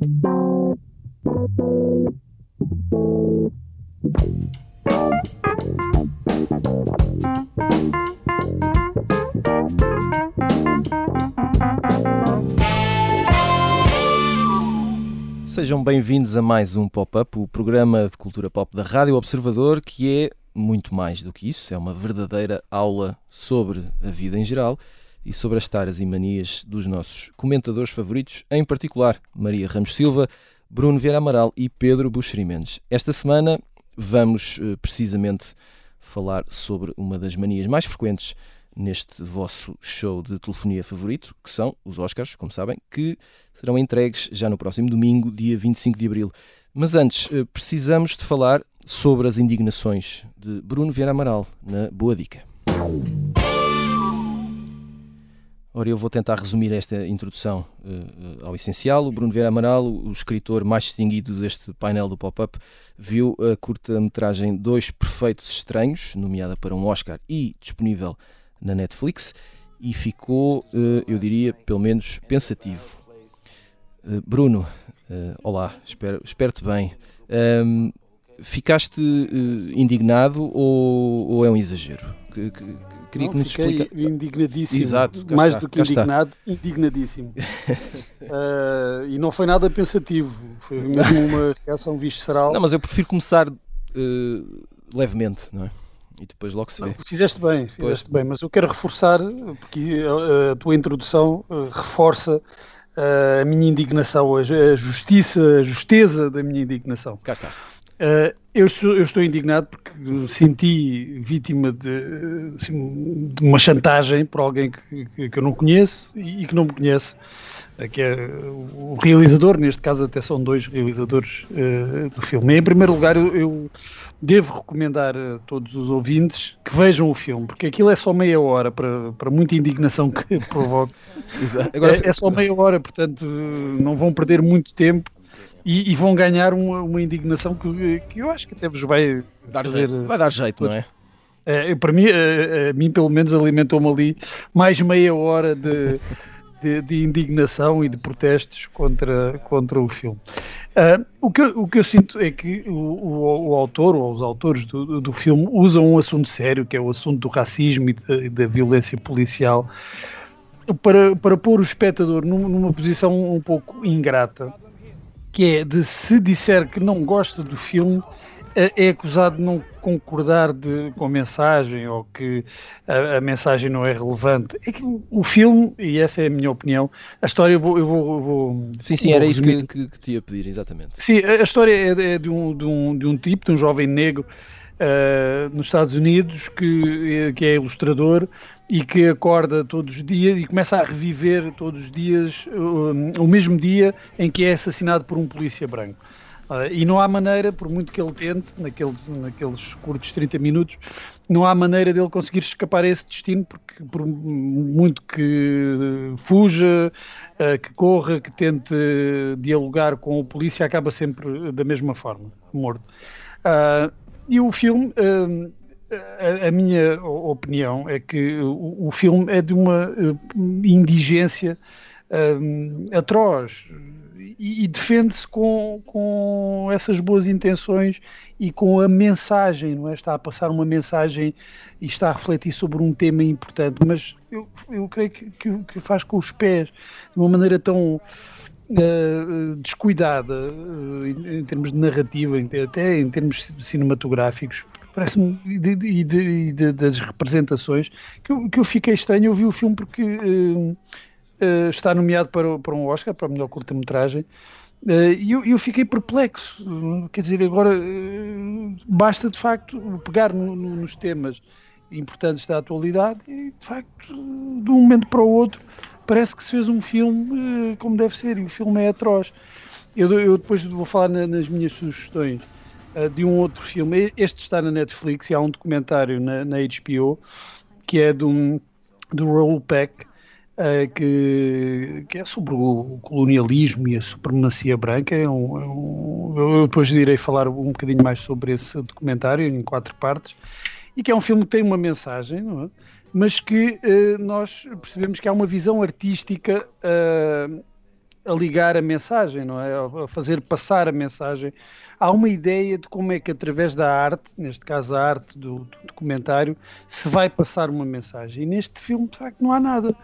Sejam bem-vindos a mais um Pop-Up, o programa de cultura pop da Rádio Observador, que é muito mais do que isso, é uma verdadeira aula sobre a vida em geral e sobre as taras e manias dos nossos comentadores favoritos, em particular Maria Ramos Silva, Bruno Vieira Amaral e Pedro Buxeri Mendes. Esta semana vamos eh, precisamente falar sobre uma das manias mais frequentes neste vosso show de telefonia favorito, que são os Oscars, como sabem, que serão entregues já no próximo domingo, dia 25 de abril. Mas antes, eh, precisamos de falar sobre as indignações de Bruno Vieira Amaral, na Boa Dica. Ora, eu vou tentar resumir esta introdução uh, ao essencial. O Bruno Vieira Amaral, o escritor mais distinguido deste painel do Pop-Up, viu a curta-metragem Dois Perfeitos Estranhos, nomeada para um Oscar e disponível na Netflix, e ficou, uh, eu diria, pelo menos pensativo. Uh, Bruno, olá, espero, espero-te bem. Um, ficaste indignado ou, ou, é um exagero? Que, que, queria não, que nos explica... indignadíssimo. Exato, mais está, do que indignado, está. indignadíssimo. uh, e não foi nada pensativo, foi mesmo uma reação visceral. Não, mas eu prefiro começar uh, levemente, não é? E depois logo se vê. Não, fizeste bem, fizeste pois. bem, mas eu quero reforçar, porque a, a tua introdução uh, reforça a minha indignação, a, justiça, a justeza da minha indignação. Cá está. Uh, eu, estou, eu, estou, indignado porque senti vítima de, assim, de uma chantagem por alguém que, que, que, eu não conheço e, que não me conhece, uh, que é o realizador, neste caso até são dois realizadores uh, do filme. Em primeiro lugar, eu, eu, devo recomendar a todos os ouvintes que vejam o filme, porque aquilo é só meia hora para, para muita indignação que provoca. Agora, é, é só meia hora, portanto não vão perder muito tempo e, e, vão ganhar uma, uma indignação que, que, eu acho que até vos vai dar fazer, jeito. Vai dar jeito, não é? é para mim, a, a mim, pelo menos, alimentou-me ali mais meia hora de, de, de, indignação e de protestos contra, contra o filme. Uh, o, que, o que eu sinto é que o, o, o autor ou os autores do, do filme usam um assunto sério, que é o assunto do racismo e da, da violência policial, para, para pôr o espectador numa posição um pouco ingrata que é de se disser que não gosta do filme, é, é acusado de não concordar de, com a mensagem ou que a, a, mensagem não é relevante. É que o, o, filme, e essa é a minha opinião, a história eu vou. Eu vou, eu vou sim, sim, vou era resumir. isso que, que, que, te ia pedir, exatamente. Sim, a, a história é, é de, um, de, um, de um tipo, de um jovem negro uh, nos Estados Unidos que, que é ilustrador e que acorda todos os dias e começa a reviver todos os dias uh, o mesmo dia em que é assassinado por um polícia branco. Uh, e não há maneira, por muito que ele tente, naqueles, naqueles curtos 30 minutos, não há maneira dele conseguir escapar a esse destino, porque por muito que fuja, uh, que corra, que tente dialogar com o polícia, acaba sempre da mesma forma, morto. Uh, e o filme a, a, minha opinião é que o, o filme é de uma uh, indigência um, atroz e, e defende-se com, com essas boas intenções e com a mensagem, não é? Está a passar uma mensagem e está a refletir sobre um tema importante, mas eu, eu creio que, que, que faz com os pés de uma maneira tão Uh, descuidada uh, em, termos de narrativa, até em termos cinematográficos, parece-me, e, das representações, que eu, que eu fiquei estranho. Eu vi o filme porque uh, está nomeado para, para um Oscar, para a melhor curta-metragem, e eu, eu, fiquei perplexo. Quer dizer, agora basta de facto pegar no, no, nos temas importantes da atualidade e de facto, de um momento para o outro, parece que se fez um filme como deve ser, e o filme é atroz. Eu, eu depois vou falar na, nas minhas sugestões. Eh, de um outro filme. Este está na Netflix e há um documentário na, na HBO que é de um, do Raoul Peck, uh, que, que é sobre o colonialismo e a supremacia branca. É um, é um, eu depois irei falar um bocadinho mais sobre esse documentário em quatro partes. E que é um filme que tem uma mensagem, é? Mas que uh, nós percebemos que há uma visão artística uh, a ligar a mensagem, não é? A fazer passar a mensagem. Há uma ideia de como é que através da arte, neste caso a arte do, do documentário, se vai passar uma mensagem. E neste filme, de facto, não há nada.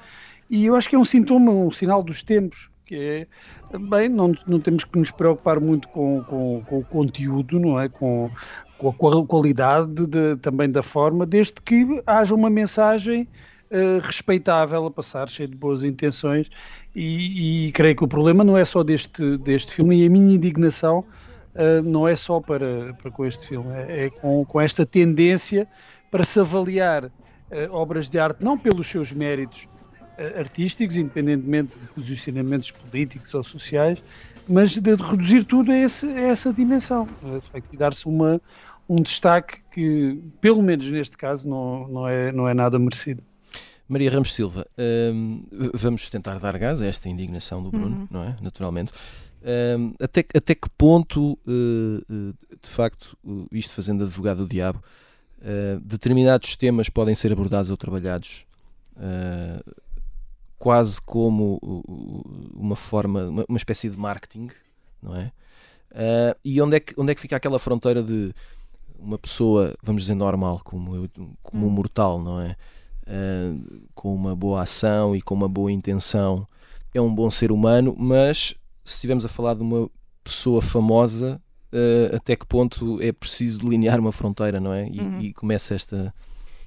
E eu acho que é um sintoma, um sinal dos tempos, que é, bem, não, não temos que nos preocupar muito com, com, com o conteúdo, não é? Com, com a qualidade de, também da forma, desde que haja uma mensagem uh, respeitável a passar, cheia de boas intenções, e, e, creio que o problema não é só deste, deste filme, e a minha indignação uh, não é só para, para com este filme, é, é com, com esta tendência para se avaliar uh, obras de arte não pelos seus méritos artísticos, independentemente de posicionamentos políticos ou sociais, mas de reduzir tudo a, esse, a essa dimensão, e dar-se uma, um destaque que, pelo menos neste caso, não, não, é, não é nada merecido. Maria Ramos Silva, hum, vamos tentar dar gás a esta indignação do Bruno, uhum. não é? Naturalmente. Hum, até, até que ponto, uh, de facto, isto fazendo advogado do diabo, uh, determinados temas podem ser abordados ou trabalhados quase como uma forma, uma, espécie de marketing, não é? e onde é, que, onde é que fica aquela fronteira de uma pessoa, vamos dizer, normal, como, eu, como um hum. mortal, não é? Uh, com uma boa ação e com uma boa intenção, é um bom ser humano, mas se estivermos a falar de uma pessoa famosa, uh, até que ponto é preciso delinear uma fronteira, não é? E, uhum. e começa esta.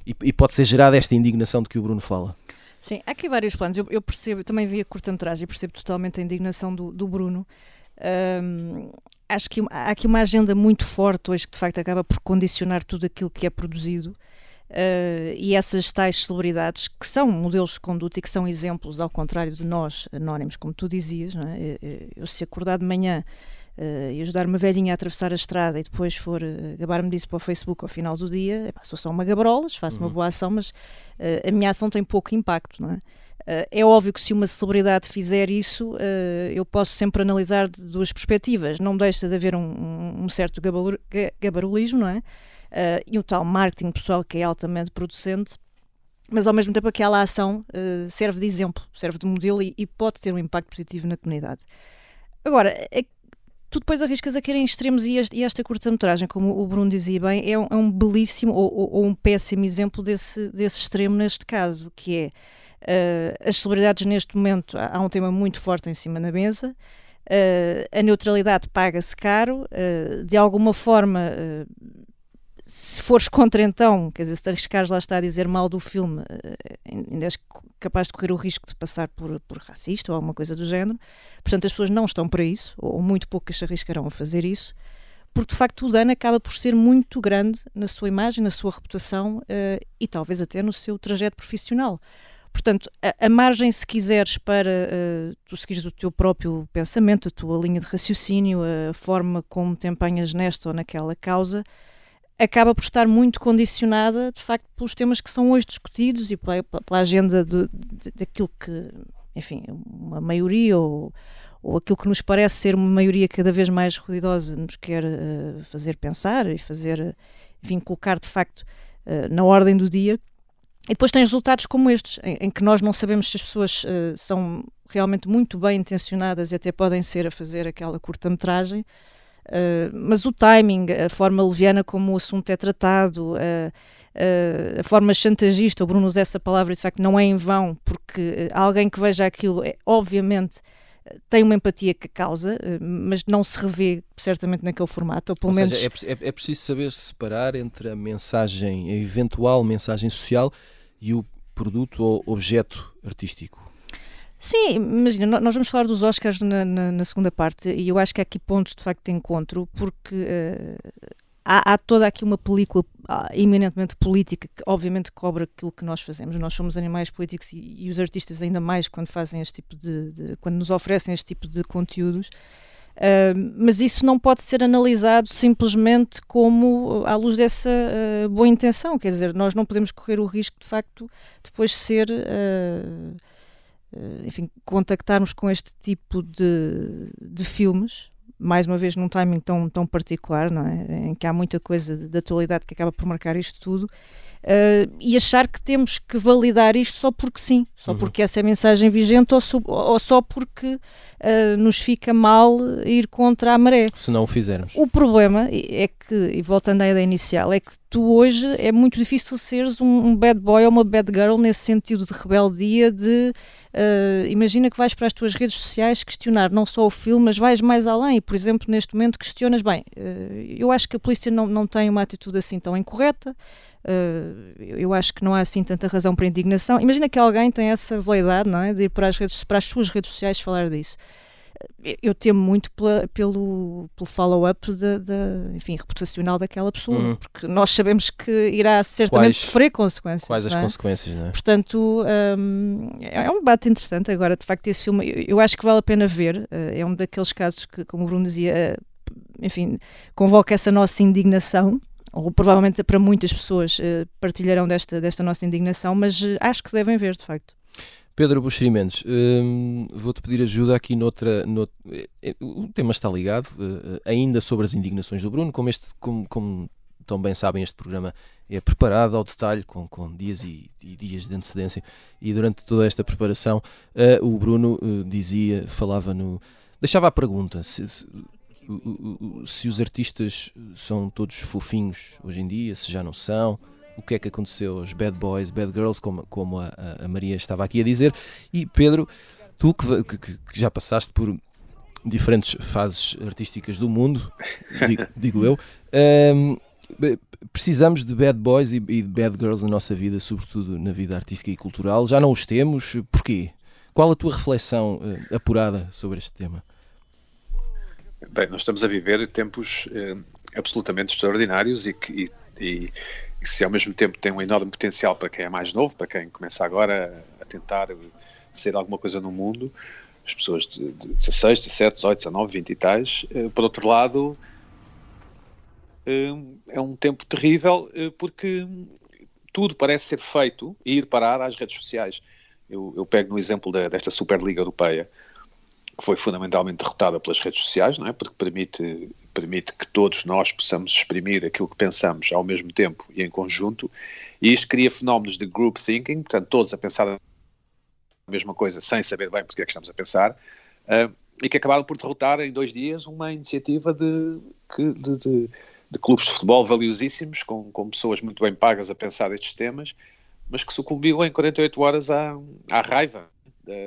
E, e, pode ser gerada esta indignação de que o Bruno fala. Sim, há aqui vários planos. Eu, eu percebo, também vi a curta-metragem percebo totalmente a indignação do, do Bruno. Um, acho que há aqui uma agenda muito forte hoje que de facto acaba por condicionar tudo aquilo que é produzido. Uh, e essas tais celebridades que são modelos de conduta e que são exemplos, ao contrário de nós, anónimos, como tu dizias, é? eu, eu, se acordar de manhã uh, e ajudar uma velhinha a atravessar a estrada e depois for uh, gabar-me disso para o Facebook ao final do dia, epá, sou só uma gabrolas, faço uhum. uma boa ação, mas uh, a minha ação tem pouco impacto, não é? É óbvio que se uma celebridade fizer isso, eu posso sempre analisar de duas perspectivas. Não deixa de haver um, um certo gabarulismo, não é? E o tal marketing pessoal que é altamente producente, mas ao mesmo tempo aquela ação serve de exemplo, serve de modelo e, pode ter um impacto positivo na comunidade. Agora, tu depois arriscas a querer em extremos e, este, e esta curta-metragem, como o Bruno dizia bem, é um, é um belíssimo ou, ou, ou, um péssimo exemplo desse, desse extremo neste caso, que é Uh, as celebridades, neste momento, há, um tema muito forte em cima da mesa. Uh, a neutralidade paga-se caro. Uh, de alguma forma, se fores contra então, quer dizer, se te arriscares lá está a dizer mal do filme, ainda és capaz de correr o risco de passar por, por racista ou alguma coisa do género. Portanto, as pessoas não estão para isso, ou muito poucas se arriscarão a fazer isso porque de facto o dano acaba por ser muito grande na sua imagem, na sua reputação uh, e talvez até no seu trajeto profissional. Portanto, a, a, margem, se quiseres, para uh, tu seguires o teu próprio pensamento, a tua linha de raciocínio, a forma como te empenhas nesta ou naquela causa, acaba por estar muito condicionada, de facto, pelos temas que são hoje discutidos e pela, pela agenda de, de, daquilo que, enfim, uma maioria ou, ou aquilo que nos parece ser uma maioria cada vez mais ruidosa nos quer uh, fazer pensar e fazer, enfim, colocar de facto uh, na ordem do dia. E depois tem resultados como estes, em, em que nós não sabemos se as pessoas uh, são realmente muito bem intencionadas e até podem ser a fazer aquela curta-metragem, uh, mas o timing, a forma leviana como o assunto é tratado, uh, a forma chantagista, o Bruno usa essa palavra de facto não é em vão, porque alguém que veja aquilo, é, obviamente, tem uma empatia que causa, mas não se revê certamente naquele formato, ou pelo ou menos... Seja, é, é, preciso saber separar entre a mensagem, a eventual mensagem social e o produto ou objeto artístico. Sim, imagina, nós vamos falar dos Oscars na, na, na, segunda parte e eu acho que há aqui pontos de facto de encontro, porque uh, há, há, toda aqui uma película uh, eminentemente política que obviamente cobra aquilo que nós fazemos. Nós somos animais políticos e, e os artistas ainda mais quando fazem este tipo de, de, quando nos oferecem este tipo de conteúdos. Uh, mas isso não pode ser analisado simplesmente como à luz dessa uh, boa intenção, quer dizer, nós não podemos correr o risco de facto depois ser, enfim, contactarmos com este tipo de, de filmes, mais uma vez num timing tão, tão particular, não é? em que há muita coisa de, de atualidade que acaba por marcar isto tudo, uh, e achar que temos que validar isto só porque sim, só uhum. porque essa é a mensagem vigente ou, ou só porque uh, nos fica mal ir contra a maré. Se não o fizermos. O problema é que, e voltando à ideia inicial, é que tu hoje é muito difícil seres um, um bad boy ou uma bad girl nesse sentido de rebeldia, de Uh, imagina que vais para as tuas redes sociais questionar não só o filme, mas vais mais além. E, por exemplo, neste momento questionas, bem, eu acho que a polícia não, não tem uma atitude assim tão incorreta, uh, eu acho que não há assim tanta razão para indignação. Imagina que alguém tem essa validade não é, de ir para as, redes, para as suas redes sociais falar disso eu temo muito pela, pelo, pelo follow-up da, da, enfim, reputacional daquela pessoa, uhum. porque nós sabemos que irá certamente quais, sofrer consequências. Quais as é? consequências, não é? Portanto, um, é um debate interessante. Agora, de facto, esse filme, eu, eu acho que vale a pena ver. Uh, é um daqueles casos que, como o Bruno dizia, enfim, convoca essa nossa indignação. Ou provavelmente para muitas pessoas uh, partilharão desta, desta nossa indignação, mas acho que devem ver, de facto. Pedro Buxeri Mendes, hum, vou-te pedir ajuda aqui noutra. eh, o tema está ligado, ainda sobre as indignações do Bruno, como, este, como, como tão bem sabem, este programa é preparado ao detalhe, com, com dias e, e, dias de antecedência, e durante toda esta preparação, uh, o Bruno uh, dizia, falava no. deixava a pergunta se, se, se os artistas são todos fofinhos hoje em dia, se já não são o que é que aconteceu aos bad boys, bad girls, como, como a, a Maria estava aqui a dizer. E Pedro, tu que, que, que já passaste por diferentes fases artísticas do mundo, digo, digo eu, um, precisamos de bad boys e, de bad girls na nossa vida, sobretudo na vida artística e cultural. Já não os temos, porquê? Qual a tua reflexão uh, apurada sobre este tema? Bem, nós estamos a viver tempos uh, absolutamente extraordinários e, que, e e se ao mesmo tempo tem um enorme potencial para quem é mais novo, para quem começa agora a tentar ser alguma coisa no mundo, as pessoas de, de 16, 17, 18, 19, 20 e tais, eh, por outro lado, eh, é um tempo terrível eh, porque tudo parece ser feito e ir parar às redes sociais. Eu, eu pego no exemplo da, desta Superliga Europeia, que foi fundamentalmente derrotada pelas redes sociais, não é? porque permite permite que todos nós possamos exprimir aquilo que pensamos ao mesmo tempo e em conjunto, e isto cria fenómenos de group thinking, portanto, todos a pensar a mesma coisa sem saber bem porque é que estamos a pensar, uh, e que acabaram por derrotar em dois dias uma iniciativa de, de, de, de clubes de futebol valiosíssimos, com, com pessoas muito bem pagas a pensar estes temas, mas que sucumbiu em 48 horas à, à raiva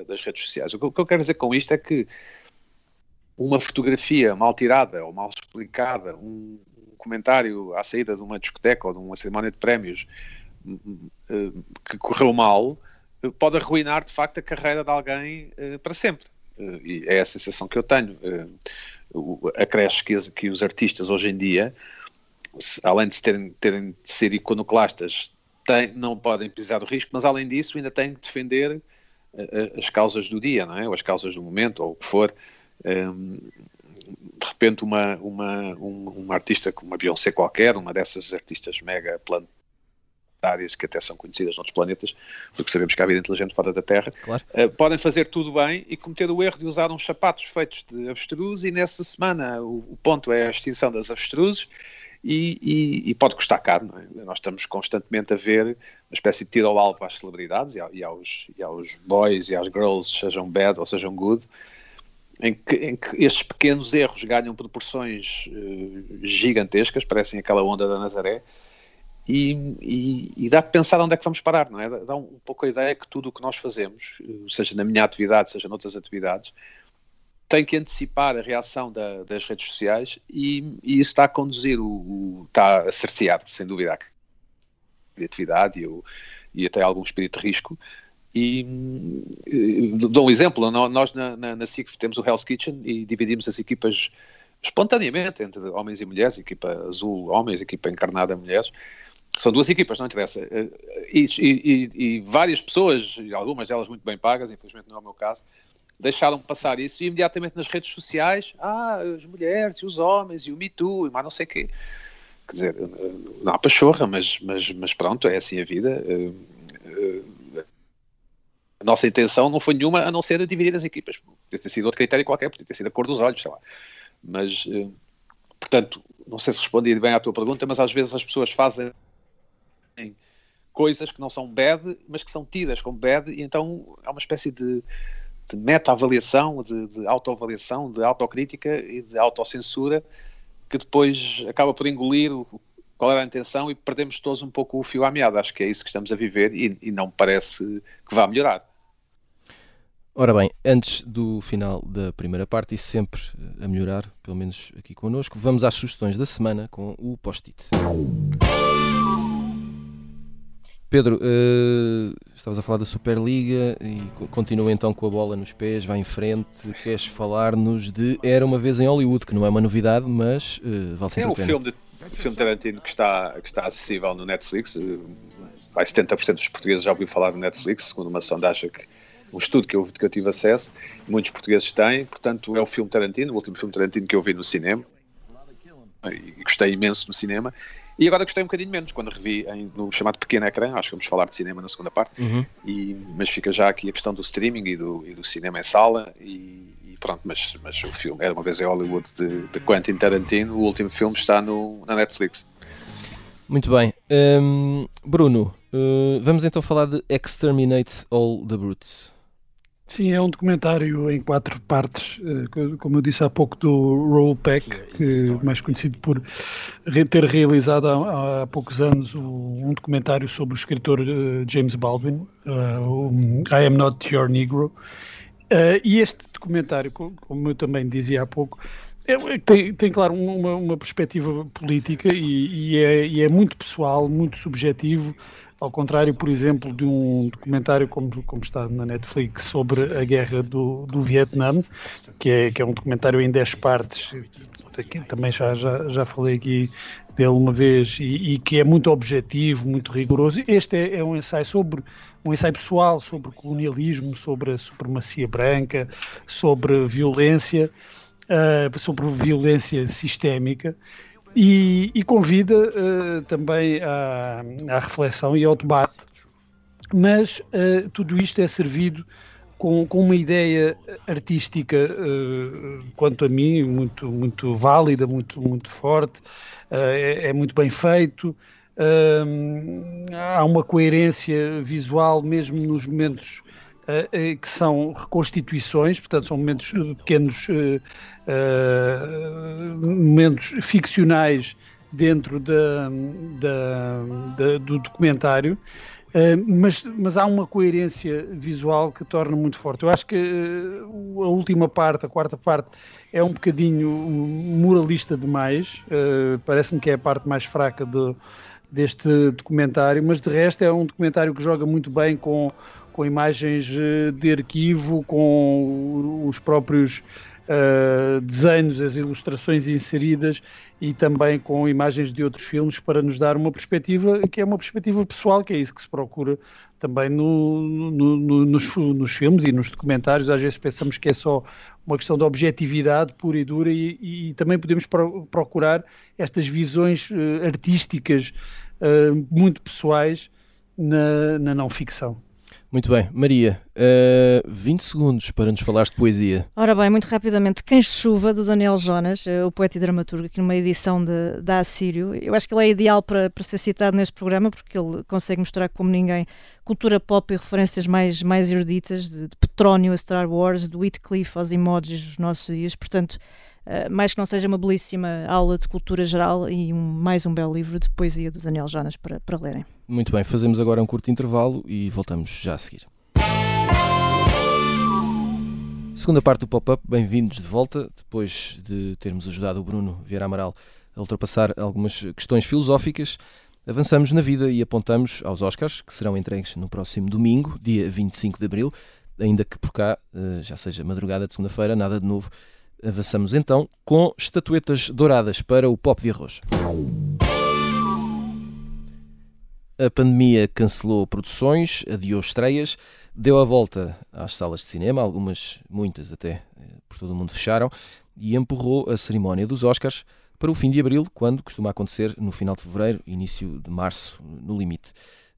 das redes sociais. O que, o que eu quero dizer com isto é que uma fotografia mal tirada ou mal explicada, um, comentário à saída de uma discoteca ou de uma cerimónia de prémios hum, hum, hum, que correu mal, pode arruinar de facto a carreira de alguém eh, para sempre. Eh, e é a sensação que eu tenho. Eh, acresce que, que os artistas hoje em dia, além de terem, terem de ser iconoclastas, têm, não podem pisar o risco, mas além disso ainda têm que defender as causas do dia, não é? ou as causas do momento, ou o que for de repente uma, uma, um, uma artista como uma Beyoncé qualquer, uma dessas artistas mega planetárias que até são conhecidas noutros planetas, porque sabemos que há vida inteligente fora da Terra, claro. uh, podem fazer tudo bem e cometer o erro de usar uns sapatos feitos de avestruz e nessa semana o, o ponto é a extinção das avestruzes e, e, e, pode custar caro. É? Nós estamos constantemente a ver uma espécie de tiro ao alvo às celebridades e, aos, e aos boys e às girls, sejam bad ou sejam good, em que, em que estes pequenos erros ganham proporções uh, gigantescas, parecem aquela onda da Nazaré, e, e, e, dá para pensar onde é que vamos parar, não é? Dá um, pouco a ideia que tudo o que nós fazemos, eh, seja na minha atividade, seja noutras atividades, tem que antecipar a reação da, das redes sociais e, e, isso está a conduzir, o, o, está a cercear, sem dúvida, a criatividade e, o, e até algum espírito de risco, e, dou um exemplo, nós na, na, na SIC temos o Hell's Kitchen e dividimos as equipas espontaneamente entre homens e mulheres, equipa azul homens, equipa encarnada mulheres. São duas equipas, não interessa. E, e, e, várias pessoas, algumas delas muito bem pagas, infelizmente não é o meu caso, deixaram passar isso e imediatamente nas redes sociais, ah, as mulheres e os homens e o Me Too e mais não sei o quê. Quer dizer, não há pachorra, mas, mas, mas pronto, é assim a vida a nossa intenção não foi nenhuma a não ser a dividir as equipas. Podia ter sido outro critério qualquer, podia ter sido a cor dos olhos, sei lá. Mas, eh, portanto, não sei se respondi bem à tua pergunta, mas às vezes as pessoas fazem coisas que não são bad, mas que são tidas como bad, e então é uma espécie de, de meta-avaliação, de, de autoavaliação, de autocrítica e de autocensura que depois acaba por engolir qual era a intenção e perdemos todos um pouco o fio à meada. Acho que é isso que estamos a viver e, e não parece que vá melhorar. Ora bem, antes do final da primeira parte, e sempre a melhorar, pelo menos aqui connosco, vamos às sugestões da semana com o post-it. Pedro, uh, estavas a falar da Superliga e continua então com a bola nos pés, vai em frente. Queres falar-nos de Era uma vez em Hollywood, que não é uma novidade, mas uh, vale sempre é a pena. É um filme, de, filme Tarantino que está, que está acessível no Netflix. Uh, vai 70% dos portugueses já ouviu falar do Netflix, segundo uma sondagem que um estudo que eu, que eu tive acesso, muitos portugueses têm, portanto é o filme Tarantino, o último filme Tarantino que eu vi no cinema, e gostei imenso no cinema, e agora gostei um bocadinho menos quando revi em, no chamado pequeno ecrã, acho que vamos falar de cinema na segunda parte, uhum. e, mas fica já aqui a questão do streaming e do, e do cinema em sala, e, e, pronto, mas, mas o filme era uma vez em Hollywood de, de Quentin Tarantino, o último filme está no, na Netflix. Muito bem. Um, Bruno, uh, vamos então falar de Exterminate All the Brutes. Sim, é um documentário em quatro partes, eh, como eu disse há pouco, do Roll Peck, que mais conhecido por ter realizado há, há poucos anos um documentário sobre o escritor eh, James Baldwin, uh, I Am Not Your Negro. E este documentário, como eu também dizia há pouco, é, tem, tem, claro, uma, uma perspectiva política e, e, é, e, é, muito pessoal, muito subjetivo, ao contrário, por exemplo, de um documentário como, como está na Netflix sobre a guerra do, do Vietnã, que é, que é um documentário em 10 partes, também já, já, já falei aqui dele uma vez, e, e que é muito objetivo, muito rigoroso. Este é, é um ensaio sobre um ensaio pessoal sobre colonialismo, sobre a supremacia branca, sobre violência, uh, sobre violência sistémica e, e convida uh, também à, à, reflexão e ao debate. Mas uh, tudo isto é servido com, com uma ideia artística, quanto a mim, muito, muito válida, muito, muito forte, é, é, muito bem feito. há uma coerência visual mesmo nos momentos que são reconstituições, portanto são momentos pequenos uh, momentos ficcionais dentro da, da, da, do documentário, mas, mas há uma coerência visual que torna muito forte. Eu acho que a última parte, a quarta parte, é um bocadinho moralista demais, parece-me que é a parte mais fraca de, deste documentário, mas de resto é um documentário que joga muito bem com, com imagens de arquivo, com os próprios uh, desenhos, as ilustrações inseridas e também com imagens de outros filmes para nos dar uma perspectiva que é uma perspectiva pessoal, que é isso que se procura também no, no, no, nos, nos, filmes e nos documentários. Às vezes pensamos que é só uma questão de objetividade pura e dura e, e também podemos pro, procurar estas visões uh, artísticas uh, muito pessoais na, na não ficção. Muito bem. Maria, uh, eh, 20 segundos para nos falares de poesia. Ora bem, muito rapidamente. Cães de Chuva, do Daniel Jonas, uh, o poeta e dramaturgo, aqui numa edição de, da Assírio. Eu acho que ele é ideal para, para ser citado neste programa, porque ele consegue mostrar como ninguém cultura pop e referências mais, mais eruditas, de, de Petrónio a Star Wars, do Whitcliffe aos emojis dos nossos dias. Portanto, Uh, mais que não seja uma belíssima aula de cultura geral e um, mais um belo livro de poesia do Daniel Jonas para, para lerem. Muito bem, fazemos agora um curto intervalo e voltamos já a seguir. Segunda parte do pop-up, bem-vindos de volta, depois de termos ajudado o Bruno Vieira Amaral a ultrapassar algumas questões filosóficas. Avançamos na vida e apontamos aos Oscars, que serão entregues no próximo domingo, dia 25 de abril, ainda que por cá, eh, já seja madrugada de segunda-feira, nada de novo Avançamos então com estatuetas douradas para o pop de arroz. A pandemia cancelou produções, adiou estreias, deu a volta às salas de cinema, algumas, muitas até, eh, por todo o mundo fecharam, e empurrou a cerimónia dos Oscars para o fim de abril, quando costuma acontecer no final de fevereiro, início de março, no limite.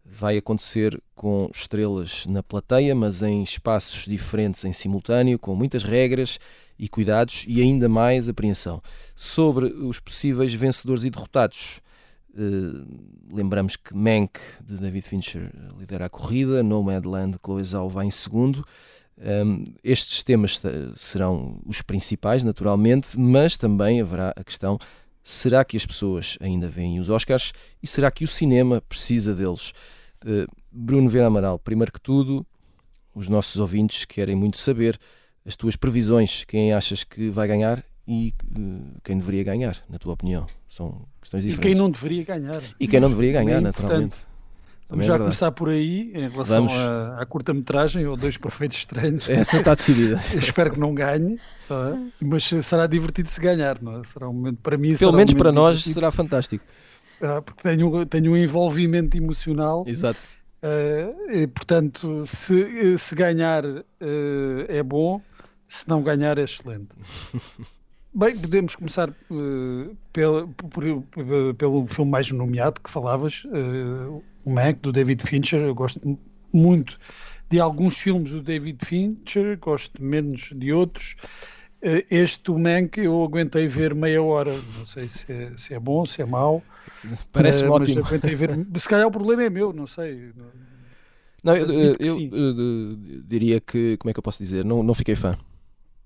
Vai acontecer com estrelas na plateia, mas em espaços diferentes em simultâneo, com muitas regras e cuidados e ainda mais apreensão. Sobre os possíveis vencedores e derrotados, lembramos que Mank, de David Fincher, lidera a corrida, Nomadland, de Chloe Zhao, vai em segundo. Um, estes temas serão os principais, naturalmente, mas também haverá a questão: será que as pessoas ainda veem os Oscars e será que o cinema precisa deles? Uh, Bruno Vera Amaral, primeiro que tudo, os nossos ouvintes querem muito saber as tuas previsões, quem achas que vai ganhar e uh, quem deveria ganhar, na tua opinião. São questões diferentes. E quem não deveria ganhar. E quem não deveria ganhar, naturalmente. Vamos é já começar por aí em relação à, à curta-metragem ou Dois Perfeitos Estranhos. Essa está decidida. espero que não ganhe, tá? mas será divertido se ganhar, não é? Será um momento para mim. Pelo menos um para nós divertido. será fantástico. Ah, porque tenho, tenho um envolvimento emocional. Exato. Uh, e, portanto, se, se ganhar uh, é bom, se não ganhar é excelente. Bem, podemos começar uh, pelo, por, pelo filme mais nomeado que falavas, uh, o Mac, do David Fincher. Eu gosto muito de alguns filmes do David Fincher, gosto menos de outros. Uh, este, o Mank, eu aguentei ver meia hora. Não sei se é, se é bom, se é mau. Parece uh, ótimo. Mas aguentei ver. se calhar o problema é meu, não sei. Não, eu, eu, eu, eu, diria que, como é que eu posso dizer? Não, não fiquei fã.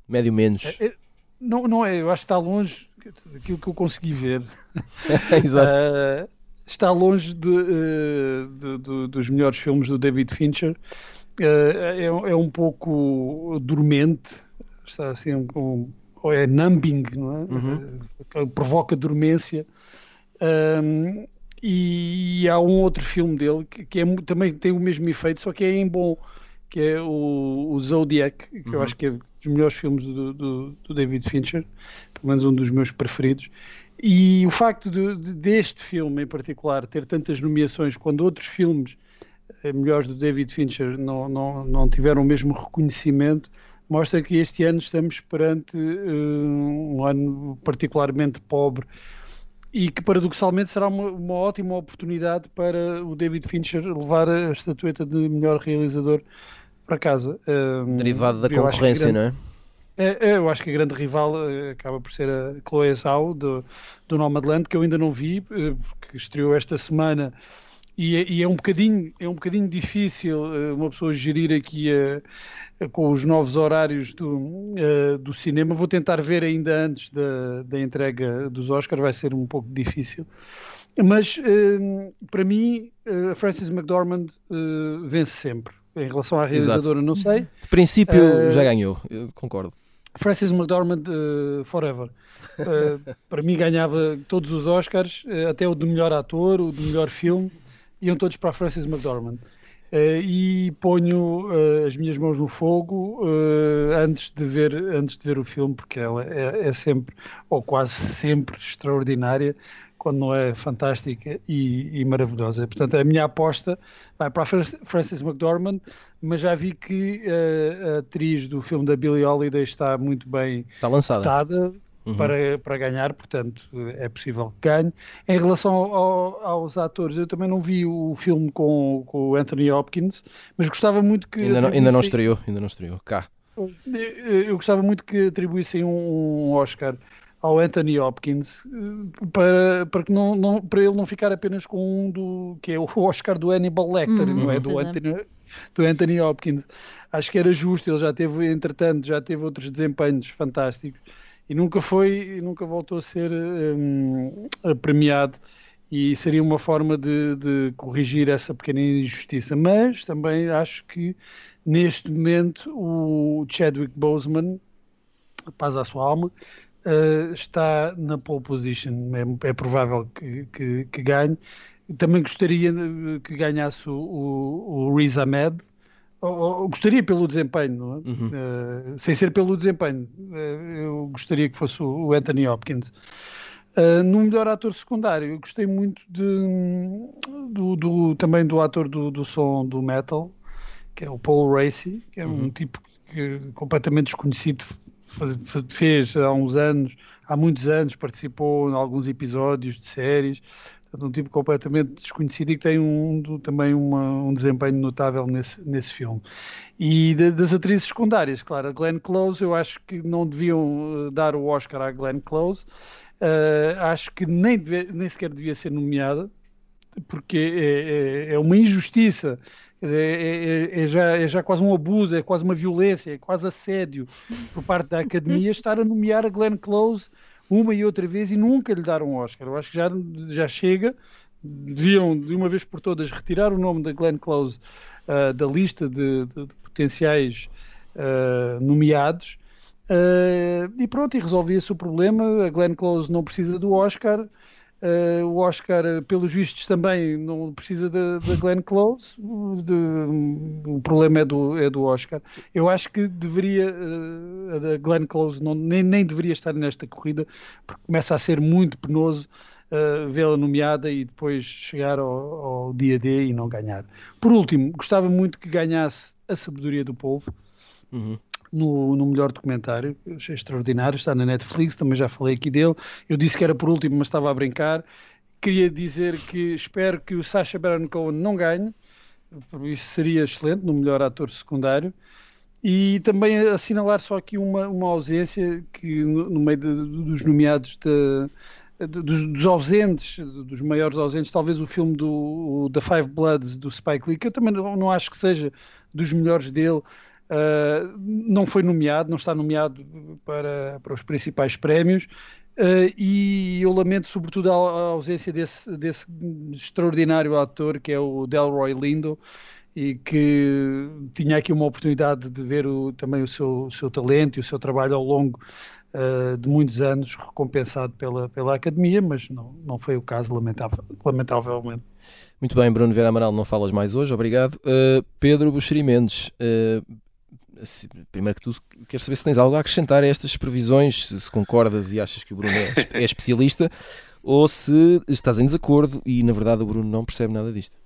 Médio menos. É, é, não, não é, eu acho que está longe daquilo que eu consegui ver. Exato. Uh, está longe de, uh, de, de, dos melhores filmes do David Fincher. Uh, é, é, um pouco dormente, está assim, um, um, é numbing, não é? Uhum. provoca dormência. Um, e há um outro filme dele que, que é, também tem o mesmo efeito, só que é em bom que é o, o Zodiac, que uhum. eu acho que é dos melhores filmes do, do, do, David Fincher, pelo menos um dos meus preferidos. E o facto de, de, deste filme em particular ter tantas nomeações, quando outros filmes eh, melhores do David Fincher não, não, não tiveram o mesmo reconhecimento, mostra que este ano estamos perante uh, um ano particularmente pobre e que paradoxalmente será uma, uma, ótima oportunidade para o David Fincher levar a estatueta de melhor realizador para casa. Derivado da concorrência, grande, não é? É? é? Eu acho que a grande rival uh, acaba por ser a Chloe Zhao do, do Nomadland, que eu ainda não vi, uh, porque estreou esta semana e é, e é, um bocadinho é um bocadinho difícil uh, uma pessoa gerir aqui com os novos horários do, do cinema. Vou tentar ver ainda antes da, da entrega dos Oscars, vai ser um pouco difícil. Mas para mim, a Frances McDormand vence sempre em relação à realizadora, Exato. não sei. De princípio já ganhou, eu concordo. Francis McDormand uh, Forever. Uh, para mim ganhava todos os Oscars, até o de melhor ator, o de melhor filme, iam todos para Francis McDormand. e ponho as minhas mãos no fogo antes, de ver, antes de ver o filme, porque ela é, é sempre, ou quase sempre, extraordinária quando não é fantástica e, e, maravilhosa. Portanto, a minha aposta vai para a Frances McDormand, mas já vi que uh, a atriz do filme da Billie Holiday está muito bem está lançada. Uhum. Para, para ganhar, portanto é possível que ganhe. Em relação ao, aos atores, eu também não vi o filme com, com o Anthony Hopkins, mas gostava muito que. Ainda não, ainda não estreou, ainda não estreou. Cá. Eu, eu gostava muito que atribuíssem um Oscar ao Anthony Hopkins eh, para, para, que não, não, para ele não ficar apenas com um do que é o Oscar do Hannibal Lecter, uhum, não é do Anthony, é. do Anthony Hopkins. Acho que era justo, ele já teve, entretanto, já teve outros desempenhos fantásticos e nunca foi, nunca voltou a ser um, premiado e seria uma forma de, de, corrigir essa pequena injustiça. Mas também acho que neste momento o Chadwick Boseman, paz à sua alma, uh, está na pole position. É, é provável que, que, que, ganhe. Também gostaria que ganhasse o, o, o Riz Ahmed. Ou, gostaria pelo desempenho, é? uhum. uh, sem ser pelo desempenho. Uh, eu gostaria que fosse o Anthony Hopkins. Uh, no melhor ator secundário, eu gostei muito de, do, do, também do ator do, do som do metal, que é o Paul Racy, que é uhum. um tipo que, completamente desconhecido, fez há uns anos, há muitos anos, participou em alguns episódios de séries, um tipo completamente desconhecido e que tem um, também uma, um desempenho notável nesse, nesse filme. E de, das atrizes secundárias, claro, a Glenn Close, eu acho que não deviam dar o Oscar à Glenn Close, uh, acho que nem, deve, nem sequer devia ser nomeada, porque é, é, é uma injustiça é, é, é, já, é já quase um abuso, é quase uma violência, é quase assédio por parte da academia estar a nomear a Glenn Close uma e outra vez e nunca lhe dar um Oscar. Eu acho que já, já chega, deviam de uma vez por todas retirar o nome da Glenn Close uh, da lista de, de, de potenciais uh, nomeados. Uh, e pronto, e resolvia-se o problema. A Glenn Close não precisa do Oscar. Uh, o Oscar, pelos vistos, também não precisa da Glenn Close. De, o problema é do, é do Oscar. Eu acho que deveria, uh, a Glenn Close não, nem, nem deveria estar nesta corrida, porque começa a ser muito penoso uh, vê-la nomeada e depois chegar ao, ao, dia D e não ganhar. Por último, gostava muito que ganhasse A Sabedoria do Povo. Uhum no, no melhor documentário, achei extraordinário, está na Netflix, também já falei aqui dele. Eu disse que era por último, mas estava a brincar. Queria dizer que espero que o Sacha Baron Cohen não ganhe, isso seria excelente no melhor ator secundário. E também assinalar só aqui uma, uma ausência que no, no meio de, dos nomeados de, dos, dos, ausentes, dos maiores ausentes, talvez o filme do The Five Bloods do Spike Lee, que eu também não acho que seja dos melhores dele, Uh, não foi nomeado, não está nomeado para, para os principais prémios. Uh, e eu lamento sobretudo a, a ausência desse, desse, extraordinário ator que é o Delroy Lindo e que tinha aqui uma oportunidade de ver o, também o seu, o seu talento e o seu trabalho ao longo uh, de muitos anos recompensado pela, pela Academia, mas não, não foi o caso, lamentável, lamentavelmente. Muito bem, Bruno Vera Amaral, não falas mais hoje, obrigado. Uh, Pedro Buxeri Mendes, primeiro que tudo, quero saber se tens algo a acrescentar a estas previsões, se concordas e achas que o Bruno é, é especialista, ou se estás em desacordo e na verdade o Bruno não percebe nada disto.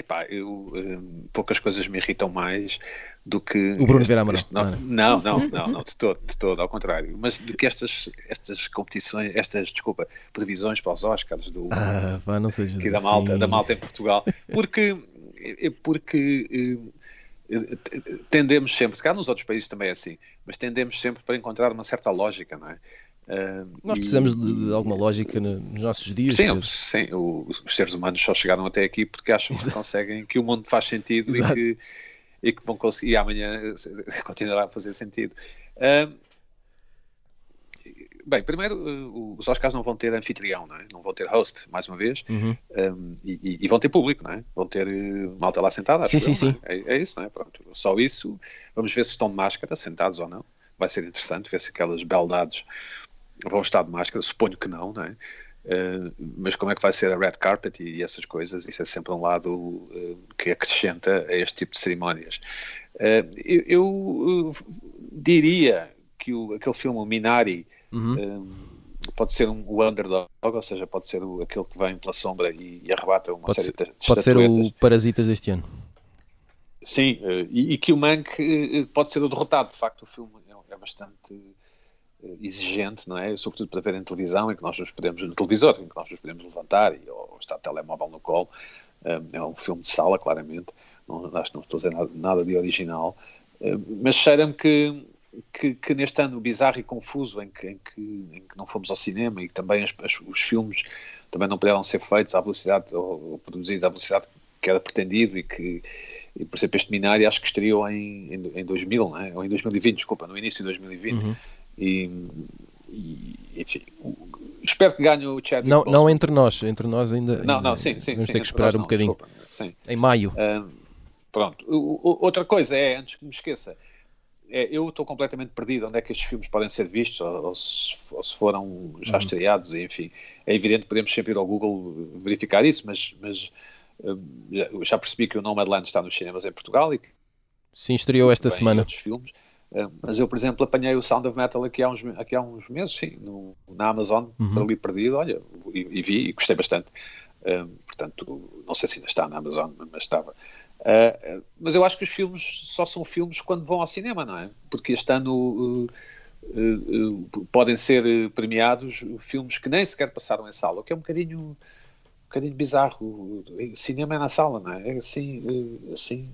Epá, eu, um, poucas coisas me irritam mais do que. O Bruno Vera Amaral. Não, não, não, não, não, de todo, de todo, ao contrário. Mas do que estas, estas competições, estas, desculpa, previsões para os Oscars do. Ah, vá, não seja da assim. malta, da malta em Portugal. Porque. porque hum, tendemos sempre, se calhar nos outros países também é assim, mas tendemos sempre para encontrar uma certa lógica, não é? Uh, Nós precisamos e, de, de, alguma lógica nos nossos dias. Sim, sim os, os, seres humanos só chegaram até aqui porque acham Exato. que conseguem, que o mundo faz sentido e que, e que vão conseguir, e amanhã continuará a fazer sentido. Uh, Bem, primeiro, uh, os Oscars não vão ter anfitrião, não, é? não vão ter host, mais uma vez, uhum. um, e, e, vão ter público, não é? Vão ter uh, malta lá sentada. Sim, sim, sim. É? É, é? isso, não é? Pronto, só isso. Vamos ver se estão de máscara, sentados ou não. Vai ser interessante ver se aquelas beldades vão estar de máscara. Suponho que não, não é? Uh, mas como é que vai ser a red carpet e, e essas coisas? Isso é sempre um lado uh, que acrescenta a este tipo de cerimónias. Uh, eu, eu diria que o, aquele filme, o Minari, Uhum. pode ser um, o underdog, ou seja, pode ser o, aquele que vem pela sombra e, e arrebata uma pode série ser, de Pode ser o Parasitas deste ano. Sim, uh, e, e, que o Mank uh, pode ser o derrotado. De facto, o filme é, é bastante exigente, não é? Sobretudo para ver em televisão, em que nós nos podemos, no televisor, em que nós nos podemos levantar e, ou estar telemóvel no colo. é um filme de sala, claramente. Não, acho que não estou a dizer nada, nada de original. mas cheira-me que que, que, neste ano bizarro e confuso em que, em que, em que não fomos ao cinema e que também as, as, os filmes também não puderam ser feitos à velocidade ou, ou produzidos à velocidade que era pretendido e que, e, por exemplo, este Minari acho que estreou em, em, em 2000, não é? ou em 2020, desculpa, no início de 2020. Uhum. E, e, enfim, espero que ganhe o Chadwick Não, não entre nós, entre nós ainda. Não, ainda, não, sim, sim. Vamos sim, ter que esperar um bocadinho. Desculpa, em maio. Uh, pronto. O, o, outra coisa é, antes que me esqueça, é, eu estou completamente perdido onde é que estes filmes podem ser vistos ou, ou, se, ou se, foram já uhum. estreados, enfim. É evidente que podemos sempre ir ao Google verificar isso, mas, mas uh, já percebi que o Nomadland está nos cinemas em Portugal e que Sim, estreou esta semana. Filmes. Uh, mas eu, por exemplo, apanhei o Sound of Metal aqui há uns, aqui há uns meses, sim, no, na Amazon, uhum. ali perdido, olha, e, e, vi e gostei bastante. Uh, portanto, não sei se ainda está na Amazon, mas estava. Uh, mas eu acho que os filmes só são filmes quando vão ao cinema, não é? Porque este ano uh, uh, podem ser premiados filmes que nem sequer passaram em sala, o que é um bocadinho, um bocadinho bizarro. O cinema é na sala, não é? É assim, assim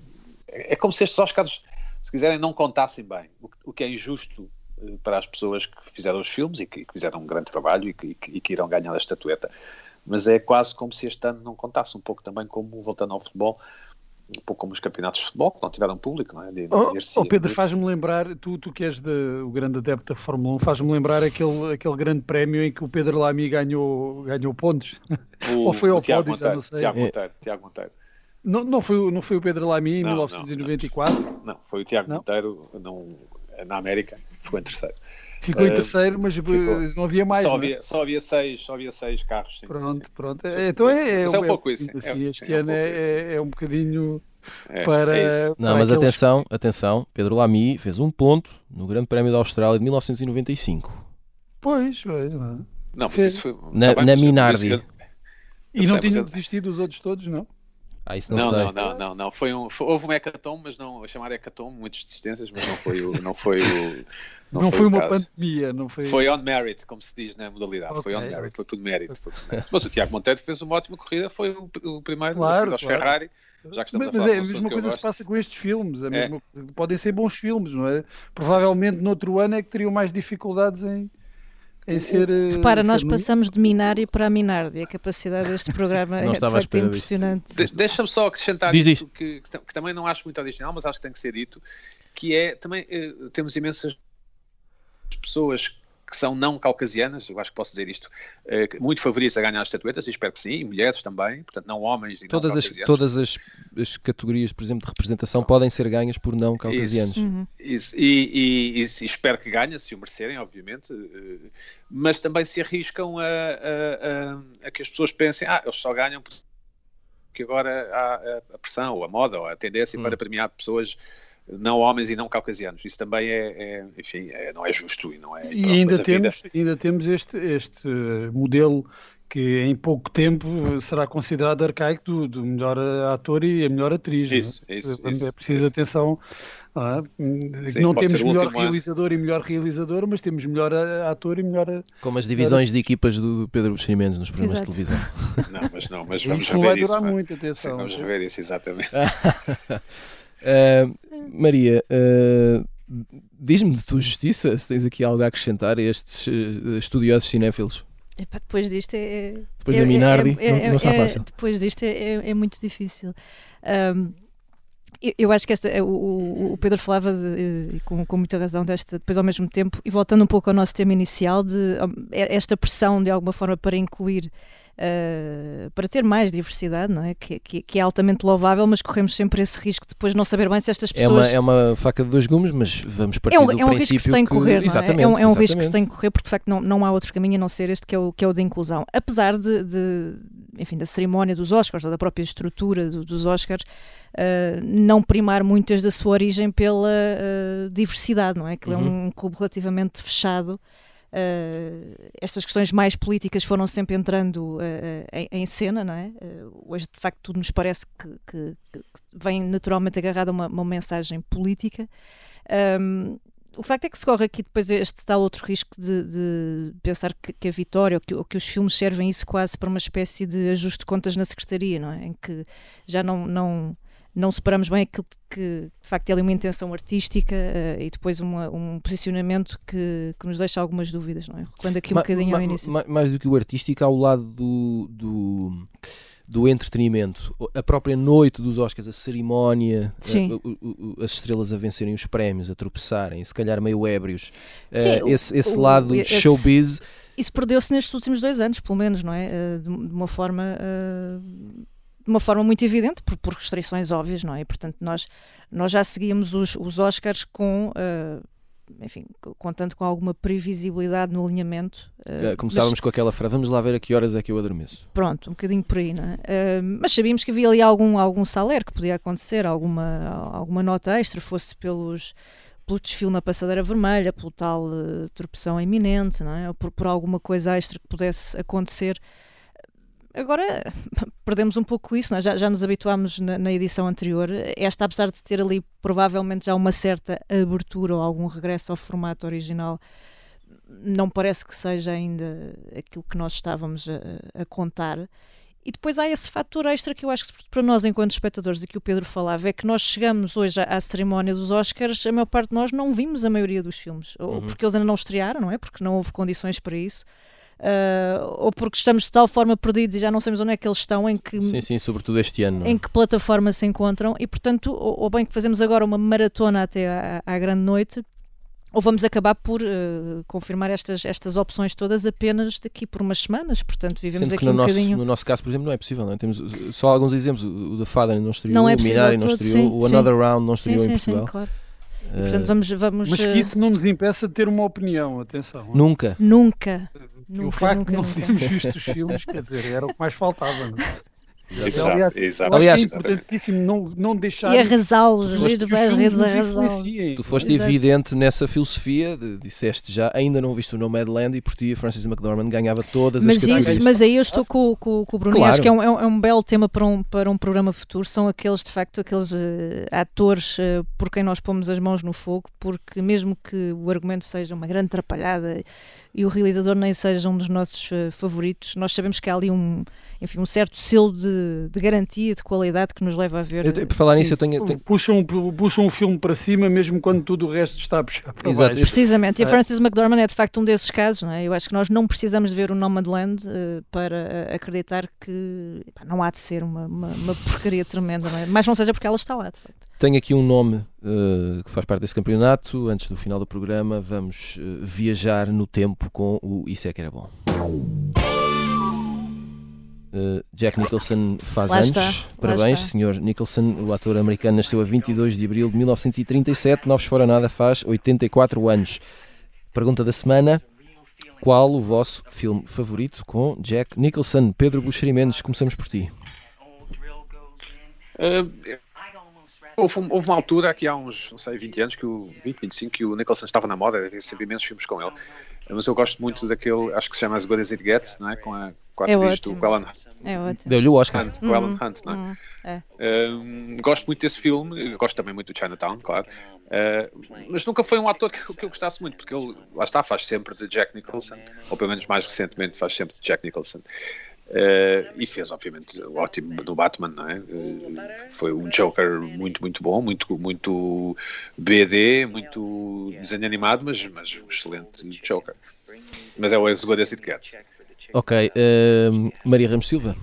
é como se estes Oscars, se quiserem, não contassem bem, o, o que é injusto para as pessoas que fizeram os filmes e que, que fizeram um grande trabalho e que, e que irão ganhar a estatueta. Mas é quase como se este ano não contasse um pouco também como, voltando ao futebol, um pouco como os campeonatos de futebol, que não tiveram público, não é? De, oh, oh Pedro, faz-me lembrar, tu, tu que és de, o grande adepto da Fórmula 1, faz-me lembrar aquele, aquele grande prémio em que o Pedro Lamy ganhou, ganhou pontos. O, Ou foi ao pódio, Monteiro, já não sei. Tiago Monteiro, Tiago Monteiro. Não, não, foi, não foi o Pedro Lamy em não, 1994? Não, não, foi o Tiago Monteiro não, na América, ficou em terceiro. Ficou em eh, terceiro, mas ficou. não havia mais. Só, é? havia, só, havia, seis, só havia seis carros. Sim, pronto, sim. pronto. Então é, é, é um pouco isso. Assim, é, este é ano um é, é, um bocadinho é, para. É não, mas aqueles... atenção, atenção. Pedro Lamy fez um ponto no Grande Prémio da Austrália de 1995. Pois, pois. Não, não mas isso foi. Na, tá bem, na Minardi. E não tinham desistido os outros todos, não? Ah, isso não, não, sei. não, não, não, não. Foi um, foi, houve um hecatombe, mas não, a chamar hecatombe, muitas desistências, mas não foi o, não foi o, não, não foi, foi uma caso. pandemia, não foi. Foi on merit, como se diz na modalidade. Okay. Foi on merit, foi tudo mérito. Mas o Tiago Monteiro fez uma ótima corrida, foi o, o primeiro claro, aos claro. Ferrari. Já que mas, mas é a mesma coisa que se passa com estes filmes. A é. mesma. Podem ser bons filmes, não é? Provavelmente no outro ano é que teriam mais dificuldades em, em ser. Eh, Repara, nós passamos de Minardi para Minardi. A capacidade deste programa é de facto impressionante. De, Deixa-me só acrescentar diz, diz. Que, que, que, também não acho muito original, mas acho que tem que ser dito, que é também uh, temos imensas pessoas que são não caucasianas, eu acho que posso dizer isto, uh, muito favoritas a ganhar as estatuetas, e espero que sim, e mulheres também, portanto não homens e todas não as Todas as, as, categorias, por exemplo, de representação podem ser ganhas por não caucasianos. Isso, uhum. isso. E, e, e, e, espero que ganhem, se o merecerem, obviamente, uh, mas também se arriscam a, a, a, a, que as pessoas pensem, ah, eles só ganham porque agora há a pressão, ou a moda, ou a tendência uhum. para premiar pessoas não homens e não caucasianos. Isso também é, é enfim, é, não é justo e não é. E ainda temos, ainda temos este, este modelo que em pouco tempo será considerado arcaico do, do melhor ator e a melhor atriz. Isso, é? isso, é isso, preciso isso. atenção. Ah, Sim, não temos melhor realizador ano. e melhor realizador, mas temos melhor ator e melhor. Como as divisões de equipas do Pedro Buxerimentos nos programas Exato. de televisão. Não, mas não, mas vamos isso não vai durar muito, atenção. Sim, vamos rever isso, exatamente. Uh, Maria, uh, diz-me de tua justiça se tens aqui algo a acrescentar a estes uh, estudiosos cinéfilos. Epá, depois disto é. Depois é, da Minardi, é, é, não, não está fácil. Depois disto é, muito difícil. Um, eu, eu, acho que esta, o, o Pedro falava de, com, com, muita razão desta, depois ao mesmo tempo, e voltando um pouco ao nosso tema inicial, de esta pressão de alguma forma para incluir uh, para ter mais diversidade, não é? Que, que, que, é altamente louvável, mas corremos sempre esse risco de depois não saber bem se estas pessoas. É uma, é uma faca de dois gumes, mas vamos partir é um, do é um princípio risco que se tem que correr, que... Exatamente, é? um, é um risco que se tem que correr, porque de facto não, não há outro caminho a não ser este que é o, que é o da inclusão. Apesar de, de enfim, da cerimónia dos Oscars, ou da própria estrutura do, dos Oscars, uh, não primar muitas da sua origem pela uh, diversidade, não é? Que uhum. é um clube relativamente fechado Uh, estas questões mais políticas foram sempre entrando uh, em, em, cena, não é? Uh, hoje, de facto, tudo nos parece que, que, que vem naturalmente agarrado a uma, uma mensagem política. Um, o facto é que se corre aqui depois este tal outro risco de, de pensar que, que, a vitória ou que, ou que, os filmes servem isso quase para uma espécie de ajuste de contas na secretaria, não é? Em que já não, não não separamos bem aquilo que de facto é ali uma intenção artística uh, e depois uma, um posicionamento que, que, nos deixa algumas dúvidas, não é? Quando aqui um ma, bocadinho ma, ao início. Ma, mais do que o artístico, ao lado do, do, do, entretenimento, a própria noite dos Oscars, a cerimónia, a, a, as estrelas a vencerem os prémios, a tropeçarem, se calhar meio ébrios, Sim, uh, esse, esse o, lado esse, showbiz. Isso perdeu-se nestes últimos dois anos, pelo menos, não é? Uh, de, de, uma forma de uma forma muito evidente, por, por, restrições óbvias, não é? E, portanto, nós, nós já seguíamos os, os Oscars com. Uh, enfim, contando com alguma previsibilidade no alinhamento. Uh, Começávamos mas, com aquela frase, vamos lá ver a que horas é que eu adormeço. Pronto, um bocadinho por aí, não é? Uh, mas sabíamos que havia ali algum, algum saler que podia acontecer, alguma, alguma nota extra, fosse pelos pelo desfile na passadeira vermelha, pelo tal uh, tropeção iminente, não é? ou por, por alguma coisa extra que pudesse acontecer agora perdemos um pouco isso, é? já, já nos habituámos na, na, edição anterior. Esta, apesar de ter ali provavelmente já uma certa abertura ou algum regresso ao formato original, não parece que seja ainda aquilo que nós estávamos a, a contar. E depois há esse fator extra que eu acho que para nós, enquanto espectadores, e que o Pedro falava, é que nós chegamos hoje à, cerimónia dos Oscars, a maior parte de nós não vimos a maioria dos filmes. Ou uhum. porque eles ainda não estrearam, não é? Porque não houve condições para isso. Uh, ou porque estamos de tal forma perdidos e já não sabemos onde é que eles estão, em que, sim, sim, sobretudo este ano. Em que plataforma se encontram, e portanto, ou, ou bem que fazemos agora uma maratona até à, à grande noite, ou vamos acabar por uh, confirmar estas, estas opções todas apenas daqui por umas semanas, portanto vivemos Sendo aqui no um nosso, bocadinho... No nosso caso, por exemplo, não é possível, não é? Temos só alguns exemplos, o The Father não estreou, não é o Minari não estreou, sim, o Another sim. Round não estreou sim, em Portugal. Sim, claro. Uh, portanto, vamos, vamos, mas que isso não nos impeça de ter uma opinião, atenção. Nunca. Nunca. O facto nunca, de não termos visto os filmes, quer dizer, era o que mais faltava. Não é? Exato, aliás, exato. aliás, é importantíssimo não, não deixar. E arrasá-los, ir para as redes arrasá-los. Tu foste exato. evidente nessa filosofia, de, disseste já, ainda não viste o Nomadland e por ti a Francis McDormand ganhava todas mas as categorias. Isso, mas aí eu estou com, com, com o Bruno claro. acho que é um, é um belo tema para um, para um programa futuro. São aqueles, de facto, aqueles uh, atores uh, por quem nós pomos as mãos no fogo, porque mesmo que o argumento seja uma grande atrapalhada e o realizador nem seja um dos nossos uh, favoritos, nós sabemos que há ali um, enfim, um certo selo de, de garantia, de qualidade que nos leva a ver. Eu, por falar nisso, eu tenho. tenho... Puxam, puxam um filme para cima, mesmo quando tudo o resto está a puxar para Exato. baixo. Precisamente, e a é. Frances McDormand é de facto um desses casos. Não é? Eu acho que nós não precisamos de ver o Nomadland uh, para uh, acreditar que pá, não há de ser uma, uma, uma porcaria tremenda, não é? mas não seja porque ela está lá, de facto. Tenho aqui um nome uh, que faz parte desse campeonato. Antes do final do programa, vamos viajar no tempo com o Isso é que era bom. Uh, Jack Nicholson faz lá anos. Está, Parabéns, senhor Nicholson. O ator americano nasceu a 22 de abril de 1937. Novos fora nada faz 84 anos. Pergunta da semana: Qual o vosso filme favorito com Jack Nicholson? Pedro Buxeri Mendes, começamos por ti. Uh, houve, houve, uma altura, aqui há uns, não sei, 20 anos, que o 20, 25, que o Nicholson estava na moda, havia sempre imensos filmes com ele. Mas eu gosto muito daquele, acho que se chama As Good As It Gets, não é? Com a, com a é atriz do Quellan é ótimo. Deu-lhe o Oscar. Hunt, uhum. Ellen Hunt, não é? Uhum. é. Um, gosto muito desse filme, gosto também muito do Chinatown, claro. Uh, mas nunca foi um ator que, que, eu gostasse muito, porque ele, lá está, faz sempre de Jack Nicholson, ou pelo menos mais recentemente faz sempre de Jack Nicholson. Uh, e fez, obviamente, o ótimo do Batman, não é? Uh, foi um Joker muito, muito bom, muito, muito BD, muito desenho animado, mas, mas um excelente Joker. Mas é o As Good As It Gets. Ok. Uh, Maria Ramos Silva.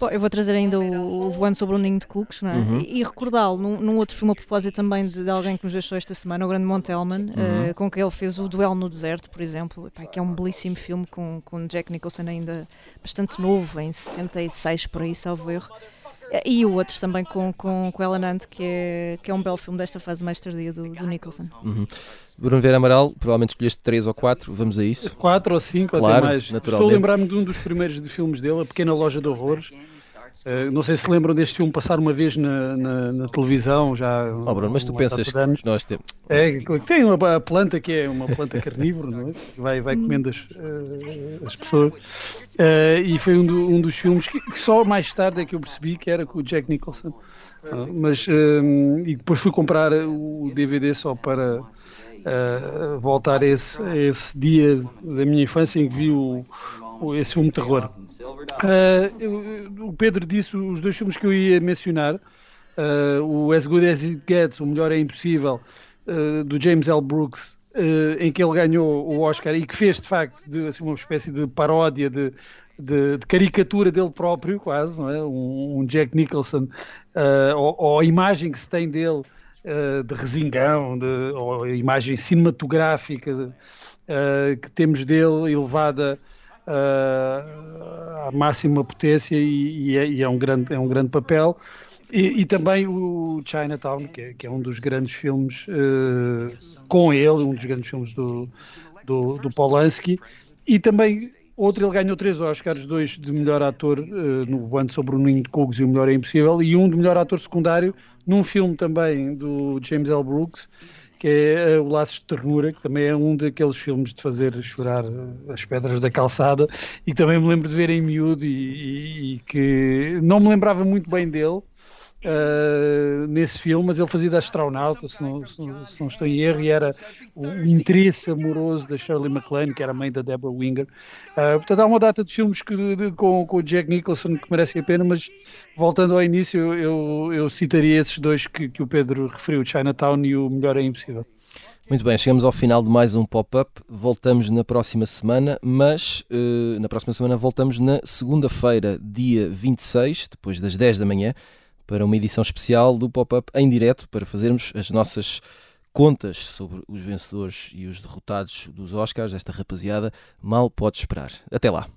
Bom, eu vou trazer ainda o, o Voando sobre o Ninho de Cucos, não é? Uhum. E, e recordá-lo num, num, outro filme a propósito também de, de, alguém que nos deixou esta semana, o grande Montelman, uhum. uh, com quem ele fez o Duelo no Deserto, por exemplo, Epá, que é um belíssimo filme com, com Jack Nicholson ainda bastante novo, em 66 por aí, salvo erro. E o outro também com, com, com Ellen Hunt, que é, que é um belo filme desta fase mais tardia do, do Nicholson. Uhum. Bruno Vieira Amaral, provavelmente escolheste 3 ou 4, vamos a isso? 4 ou 5, claro, até mais. Estou a lembrar-me de um dos primeiros de filmes dele, A Pequena Loja de Horrores. Uh, não sei se lembram deste filme passar uma vez na, na, na televisão já. Oh, Bruno, mas tu pensas que nós temos. É, tem uma planta que é uma planta carnívora, não é? que vai, vai comendo as, uh, as pessoas. Uh, e foi um, do, um dos filmes que, que, só mais tarde é que eu percebi que era com o Jack Nicholson. mas, e depois fui comprar o DVD só para uh, voltar a esse, a esse dia da minha infância em que vi o esse filme de terror. Uh, o Pedro disse os dois filmes que eu ia mencionar, uh, o As Good As It Gets, O Melhor é Impossível, do James L. Brooks, em que ele ganhou o Oscar e que fez de facto de, assim, uma espécie de paródia de, de, de, caricatura dele próprio, quase, é? um, um Jack Nicholson, uh, ou, ou, a imagem que se tem dele uh, de resingão, de, ou a imagem cinematográfica uh, que temos dele elevada uh, à máxima potência e, e, é, e, é, um grande, é um grande papel. E, e também o Chinatown, que é, que é, um dos grandes filmes com ele, um dos grandes filmes do, do, do Polanski. E também Outro, ele ganhou três Oscars, dois de melhor ator uh, no Voando sobre o Ninho de Cogos e o Melhor é Impossível, e um de melhor ator secundário num filme também do James L. Brooks, que é O Laços de Ternura, que também é um daqueles filmes de fazer chorar as pedras da calçada, e também me lembro de ver em miúdo e, e, e que não me lembrava muito bem dele, uh, nesse filme, mas ele fazia da astronauta, se não, se, não, se não, estou em erro, e era o interesse amoroso da Shirley MacLaine, que era mãe da Deborah Winger. Uh, portanto, há uma data de filmes que, de, com, com o Jack Nicholson que merecem a pena, mas voltando ao início, eu, eu citaria esses dois que, que o Pedro referiu, Chinatown e o Melhor é Impossível. Muito bem, chegamos ao final de mais um pop-up. Voltamos na próxima semana, mas uh, na próxima semana voltamos na segunda-feira, dia 26, depois das 10 da manhã para uma edição especial do Pop-Up em direto para fazermos as nossas contas sobre os vencedores e os derrotados dos Oscars. Esta rapaziada mal pode esperar. Até lá!